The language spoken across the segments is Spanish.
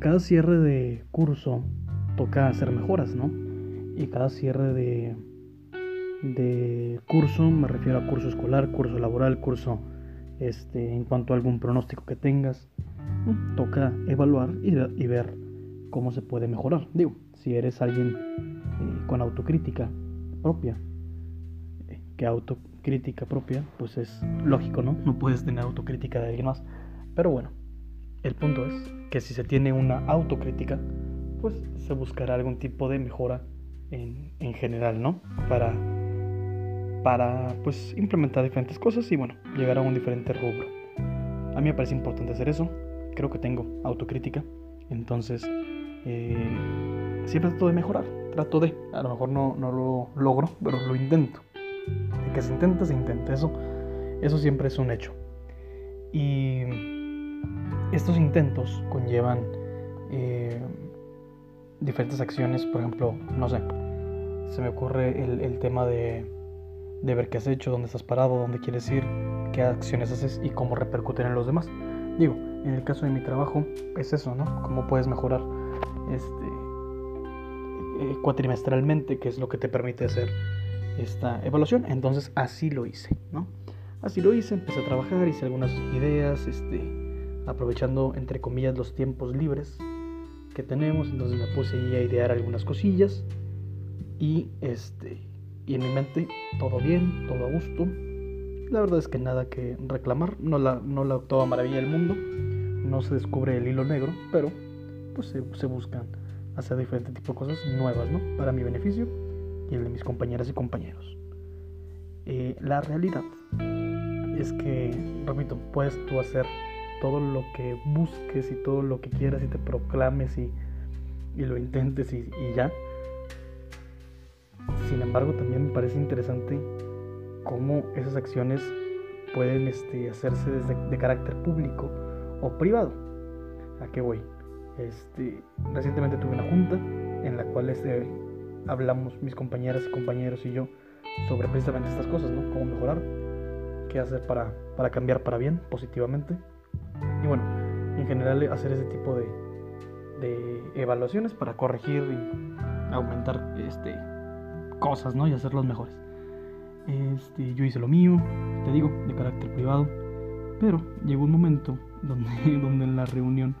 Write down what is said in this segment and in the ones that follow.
cada cierre de curso toca hacer mejoras, ¿no? Y cada cierre de, de curso, me refiero a curso escolar, curso laboral, curso este, en cuanto a algún pronóstico que tengas, toca evaluar y, ver cómo se puede mejorar. Digo, si eres alguien eh, con autocrítica propia, eh, que autocrítica propia, pues es lógico, ¿no? No puedes tener autocrítica de alguien más. Pero bueno, el punto es que si se tiene una autocrítica, pues se buscará algún tipo de mejora en, en general, ¿no? Para, para pues implementar diferentes cosas y bueno, llegar a un diferente rubro. A mí me parece importante hacer eso. Creo que tengo autocrítica. Entonces, eh, siempre trato de mejorar. Trato de. A lo mejor no, no lo logro, pero lo intento. De que se intenta, se intenta. Eso, eso siempre es un hecho. Y estos intentos conllevan eh, diferentes acciones. Por ejemplo, no sé. Se me ocurre el, tema de, de ver qué has hecho, dónde estás parado, dónde quieres ir, qué acciones haces y cómo repercuten en los demás. Digo, en el caso de mi trabajo es eso, ¿no? Cómo puedes mejorar este, eh, cuatrimestralmente, que es lo que te permite hacer esta evaluación. Entonces así lo hice, ¿no? Así lo hice, empecé a trabajar, hice algunas ideas, este, aprovechando entre comillas los tiempos libres que tenemos, entonces me puse ahí a idear algunas cosillas y este y en mi mente todo bien, todo a gusto. La verdad es que nada que reclamar, no la, no la toda maravilla del mundo, no se descubre el hilo negro, pero pues se, buscan hacer diferentes tipos de cosas nuevas, ¿no? Para mi beneficio y el de mis compañeras y compañeros. Eh, la realidad es que, repito, puedes tú hacer todo lo que busques y todo lo que quieras y te proclames y, y lo intentes y, ya. Sin embargo, también me parece interesante cómo esas acciones pueden este, hacerse desde de carácter público o privado. ¿A qué voy? Este, recientemente tuve una junta en la cual este, hablamos mis compañeras y compañeros y yo sobre precisamente estas cosas, ¿no? Cómo mejorar, qué hacer para, para cambiar para bien, positivamente. Y bueno, en general hacer ese tipo de, de evaluaciones para corregir y aumentar este, cosas, ¿no? Y hacerlos mejores. Este, yo hice lo mío, te digo, de carácter privado, pero llegó un momento donde, donde en la reunión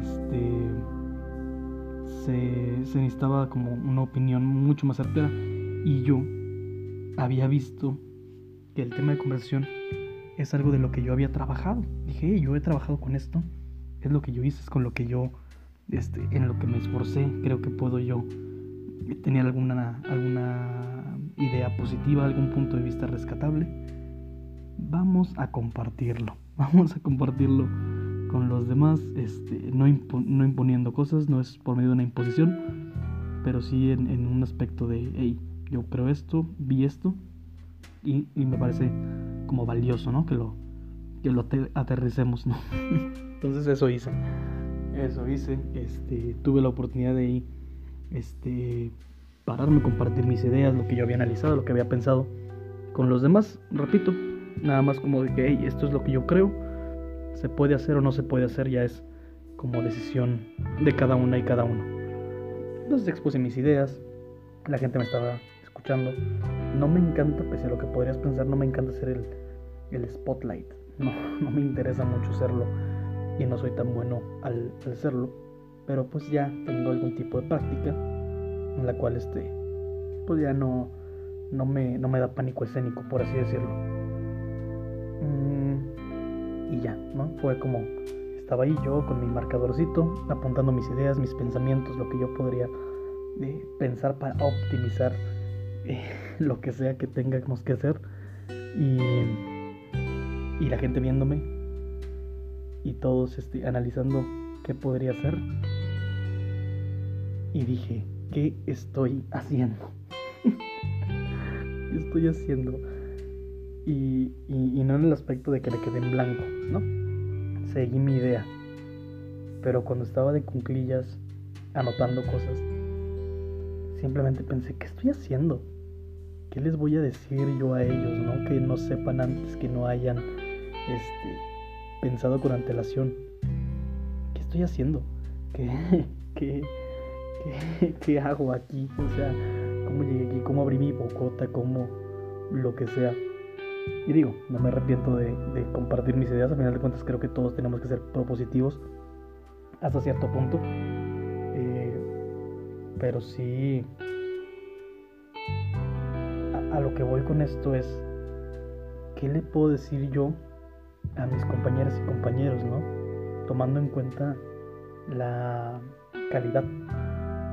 este, se, se necesitaba como una opinión mucho más certera y yo había visto que el tema de conversación es algo de lo que yo había trabajado. Dije, yo he trabajado con esto, es lo que yo hice, es con lo que yo, este, en lo que me esforcé, creo que puedo yo tener alguna, alguna idea positiva, algún punto de vista rescatable. Vamos a compartirlo, vamos a compartirlo con los demás, este, no, imponiendo cosas, no es por medio de una imposición, pero sí en, un aspecto de, hey, yo creo esto, vi esto, y, me parece como valioso, ¿no? Que lo, que lo aterricemos, ¿no? Entonces eso hice, eso hice, este, tuve la oportunidad de este, pararme, compartir mis ideas, lo que yo había analizado, lo que había pensado con los demás, repito, nada más como de que, hey, esto es lo que yo creo, se puede hacer o no se puede hacer, ya es como decisión de cada una y cada uno. Entonces expuse mis ideas, la gente me estaba escuchando. No me encanta, pese a lo que podrías pensar, no me encanta ser el, el spotlight. No, no me interesa mucho serlo y no soy tan bueno al, al serlo. Pero pues ya tengo algún tipo de práctica en la cual este, pues ya no, no, me, no me da pánico escénico, por así decirlo. Mm, y ya, ¿no? Fue como estaba ahí yo con mi marcadorcito, apuntando mis ideas, mis pensamientos, lo que yo podría eh, pensar para optimizar lo que sea que tengamos que hacer. Y, y la gente viéndome y todos este, analizando qué podría hacer. Y dije, ¿qué estoy haciendo? ¿Qué estoy haciendo? Y, y, no en el aspecto de que le quede en blanco, ¿no? Seguí mi idea. Pero cuando estaba de cunclillas anotando cosas, simplemente pensé, ¿qué estoy haciendo? ¿Qué les voy a decir yo a ellos, no? Que no sepan antes, que no hayan este, pensado con antelación. ¿Qué estoy haciendo? ¿qué, qué, qué, qué hago aquí? O sea, ¿cómo llegué aquí? ¿Cómo abrí mi bocota? ¿Cómo lo que sea? Y digo, no me arrepiento de, de compartir mis ideas, al final de cuentas creo que todos tenemos que ser propositivos hasta cierto punto. Pero sí, a, a, lo que voy con esto es, ¿qué le puedo decir yo a mis compañeras y compañeros, no? Tomando en cuenta la calidad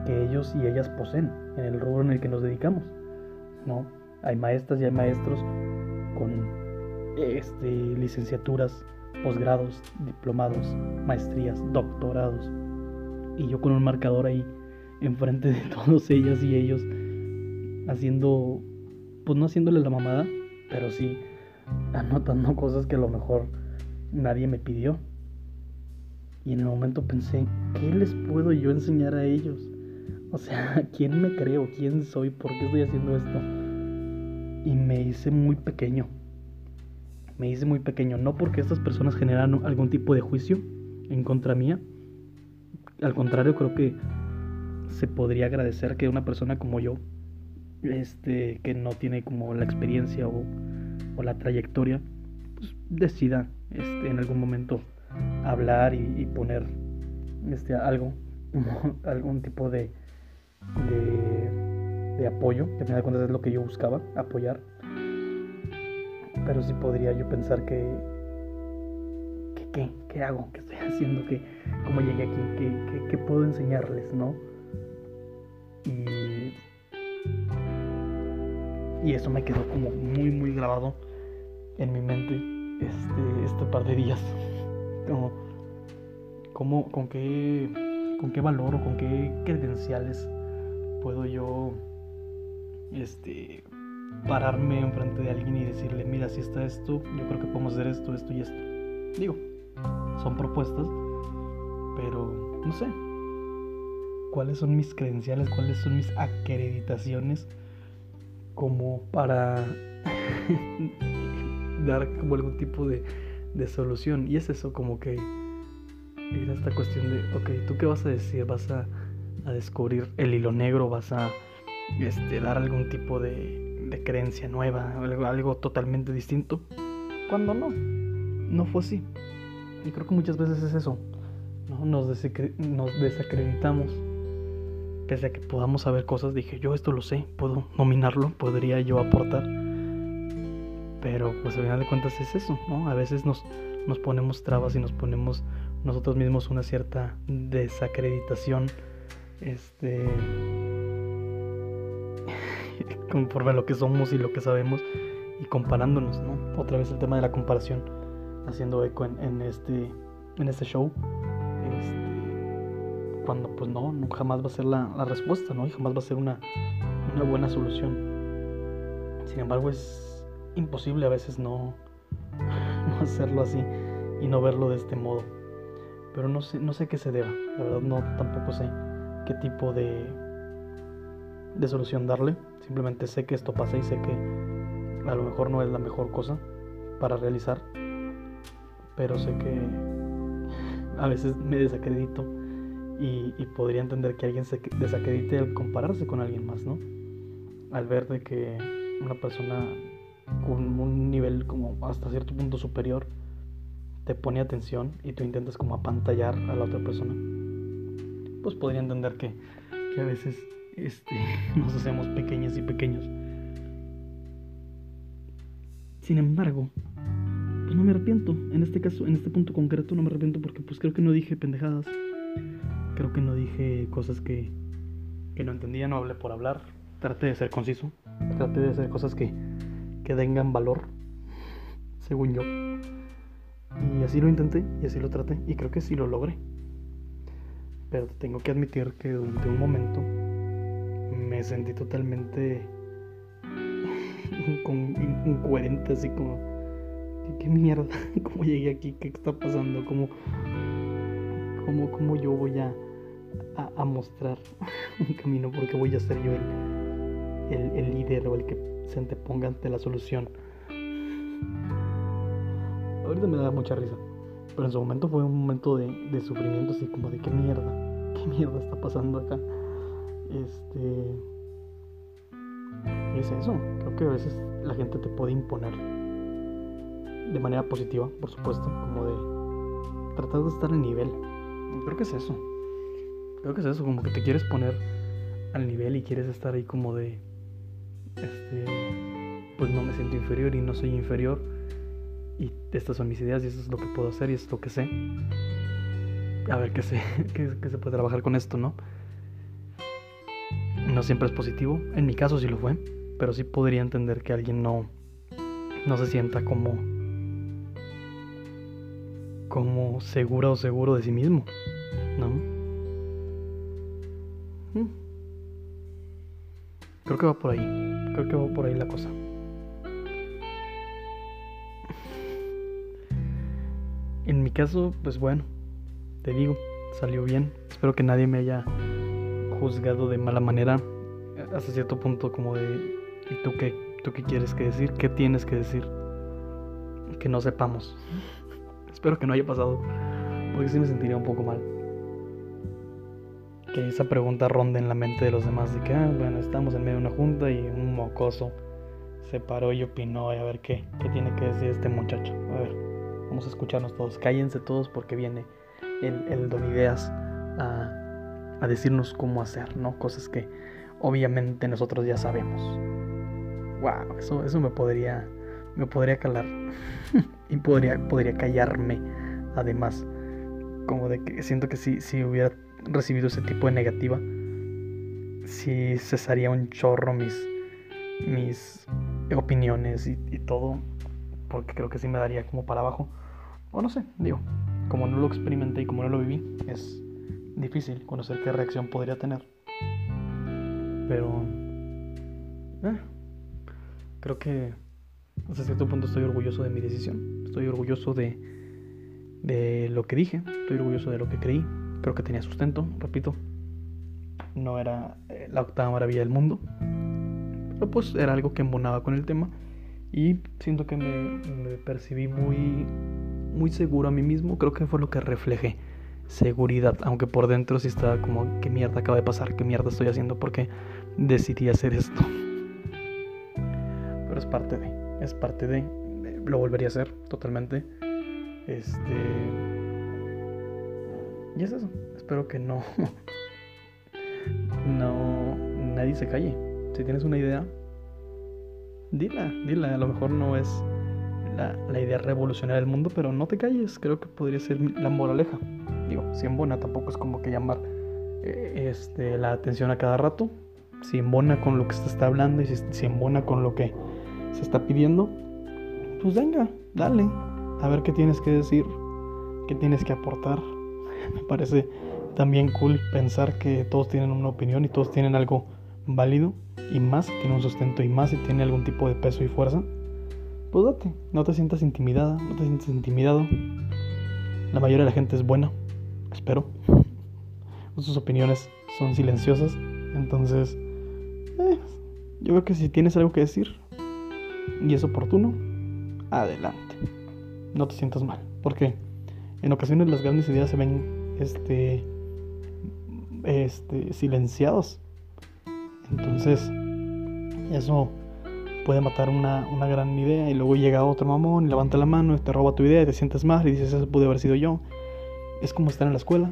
que ellos y ellas poseen en el rubro en el que nos dedicamos, ¿no? Hay maestras y hay maestros con este, licenciaturas, posgrados, diplomados, maestrías, doctorados. Y yo con un marcador ahí enfrente de todos ellas y ellos haciendo, pues no haciéndole la mamada, pero sí anotando cosas que a lo mejor nadie me pidió. Y en el momento pensé, ¿qué les puedo yo enseñar a ellos? O sea, ¿quién me creo? ¿Quién soy? ¿Por qué estoy haciendo esto? Y me hice muy pequeño me hice muy pequeño, no porque estas personas generaran algún tipo de juicio en contra mía, al contrario creo que se podría agradecer que una persona como yo, este, que no tiene como la experiencia o, la trayectoria, pues decida este, en algún momento hablar y, poner este, algo, algún tipo de, de, de apoyo, que al final de cuentas es lo que yo buscaba, apoyar pero sí podría yo pensar que, ¿qué? ¿Qué hago? ¿Qué estoy haciendo? ¿Qué, ¿Cómo llegué aquí? ¿Qué, qué, puedo enseñarles? ¿No? Y, y eso me quedó como muy, muy grabado en mi mente este, este par de días. Como, como, con, qué, ¿Con qué valor o con qué credenciales puedo yo este, pararme enfrente de alguien y decirle, mira, si está esto, yo creo que podemos hacer esto, esto y esto. Digo, son propuestas, pero no sé. ¿Cuáles son mis credenciales? ¿Cuáles son mis acreditaciones? Como para dar como algún tipo de, solución. Y es eso, como que era esta cuestión de, ok, ¿tú qué vas a decir? ¿Vas a, descubrir el hilo negro? ¿Vas a este, dar algún tipo de, creencia nueva, algo, totalmente distinto. Cuando no, no fue así. Y creo que muchas veces es eso. ¿no? Nos desacreditamos. Pese a que podamos saber cosas, dije, yo esto lo sé, puedo nominarlo, podría yo aportar. Pero pues al final de cuentas es eso, ¿no? A veces nos, nos ponemos trabas y nos ponemos nosotros mismos una cierta desacreditación. Este conforme a lo que somos y lo que sabemos y comparándonos, ¿no? Otra vez el tema de la comparación, haciendo eco en, este, en este show, este, cuando pues no, jamás va a ser la, la, respuesta, ¿no? Y jamás va a ser una, una buena solución. Sin embargo, es imposible a veces no, no hacerlo así y no verlo de este modo. Pero no sé, no sé qué se deba, la verdad no tampoco sé qué tipo de de solución darle. Simplemente sé que esto pasa y sé que a lo mejor no es la mejor cosa para realizar. Pero sé que a veces me desacredito y, podría entender que alguien se desacredite al compararse con alguien más, ¿no? Al ver de que una persona con un nivel como hasta cierto punto superior te pone atención y tú intentas como apantallar a la otra persona, pues podría entender que, que a veces este, nos hacemos pequeñas y pequeños. Sin embargo, pues no me arrepiento. En este caso, en este punto concreto, no me arrepiento porque pues creo que no dije pendejadas. Creo que no dije cosas que, que no entendía, no hablé por hablar. Traté de ser conciso. Traté de hacer cosas que, que tengan valor, según yo. Y así lo intenté y así lo traté y creo que sí lo logré. Pero tengo que admitir que durante un momento me sentí totalmente incoherente, así como, ¿qué, mierda? ¿Cómo llegué aquí? ¿Qué está pasando? ¿Cómo, cómo, cómo yo voy a, a, mostrar un camino? Porque voy a ser yo el, el, líder o el que se anteponga ante la solución. Ahorita me da mucha risa. Pero en su momento fue un momento de, de sufrimiento, así como de qué mierda ¿qué mierda está pasando acá? Este... es eso, creo que a veces la gente te puede imponer de manera positiva, por supuesto, como de tratar de estar al nivel. Creo que es eso. Creo que es eso, como que te quieres poner al nivel y quieres estar ahí como de este pues no me siento inferior y no soy inferior y estas son mis ideas y eso es lo que puedo hacer y es lo que sé. A ver qué sé, qué, se puede trabajar con esto, ¿no? No siempre es positivo, en mi caso sí lo fue, pero sí podría entender que alguien no no se sienta como como segura o seguro de sí mismo, ¿no? Mm. Creo que va por ahí, creo que va por ahí la cosa. En mi caso, pues bueno, te digo, salió bien. Espero que nadie me haya juzgado de mala manera hasta cierto punto como de ¿y tú qué, tú qué quieres que decir? ¿Qué tienes que decir? Que no sepamos. Espero que no haya pasado, porque sí me sentiría un poco mal. Que esa pregunta ronde en la mente de los demás de que, ah, bueno, estamos en medio de una junta y un mocoso se paró y opinó y a ver qué, qué tiene que decir este muchacho. A ver. Vamos a escucharnos todos. Cállense todos porque viene el, el don ideas a, a, decirnos cómo hacer, ¿no? Cosas que obviamente nosotros ya sabemos. Wow, eso, eso me podría, me podría calar. y podría, podría callarme. Además, como de que siento que si, si hubiera recibido ese tipo de negativa, si cesaría un chorro mis, mis opiniones y, y todo porque creo que sí me daría como para abajo. O no sé, digo, como no lo experimenté y como no lo viví, es difícil conocer qué reacción podría tener. Pero... Eh, creo que hasta cierto punto estoy orgulloso de mi decisión. Estoy orgulloso de, de lo que dije. Estoy orgulloso de lo que creí. Creo que tenía sustento, repito. No era eh, la octava maravilla del mundo. Pero pues era algo que embonaba con el tema y siento que me, percibí muy, muy seguro a mí mismo. Creo que fue lo que reflejé. Seguridad, aunque por dentro sí estaba como, ¿qué mierda acaba de pasar? ¿Qué mierda estoy haciendo? Porque decidí hacer esto. Pero es parte de, es parte de, lo volvería a hacer totalmente. Este. Y es eso. Espero que no. no. Nadie se calle. Si tienes una idea, dila, dila. A lo mejor no es la, la idea revolucionaria del mundo, pero no te calles. Creo que podría ser la moraleja. Digo, si embona tampoco es como que llamar eh, este, la atención a cada rato. Si embona con lo que se está hablando y si, si embona con lo que se está pidiendo, pues venga, dale. A ver qué tienes que decir, qué tienes que aportar. Me parece también cool pensar que todos tienen una opinión y todos tienen algo válido y más tiene un sustento y más si tiene algún tipo de peso y fuerza, pues date, no te sientas intimidada, no te sientas intimidado. La mayoría de la gente es buena, espero. Sus opiniones son silenciosas, entonces eh, yo creo que si tienes algo que decir y es oportuno, adelante. No te sientas mal, porque en ocasiones las grandes ideas se ven este este silenciados entonces, eso puede matar una, una, gran idea y luego llega otro mamón y levanta la mano y te roba tu idea y te sientes mal y dices, eso puede haber sido yo. Es como estar en la escuela,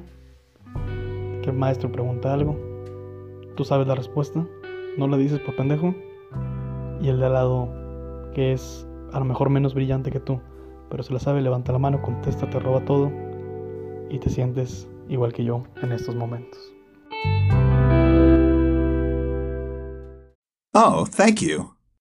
que el maestro pregunta algo, tú sabes la respuesta, no la dices por pendejo y el de al lado, que es a lo mejor menos brillante que tú, pero se la sabe, levanta la mano, contesta, te roba todo y te sientes igual que yo en estos momentos. Oh, thank you.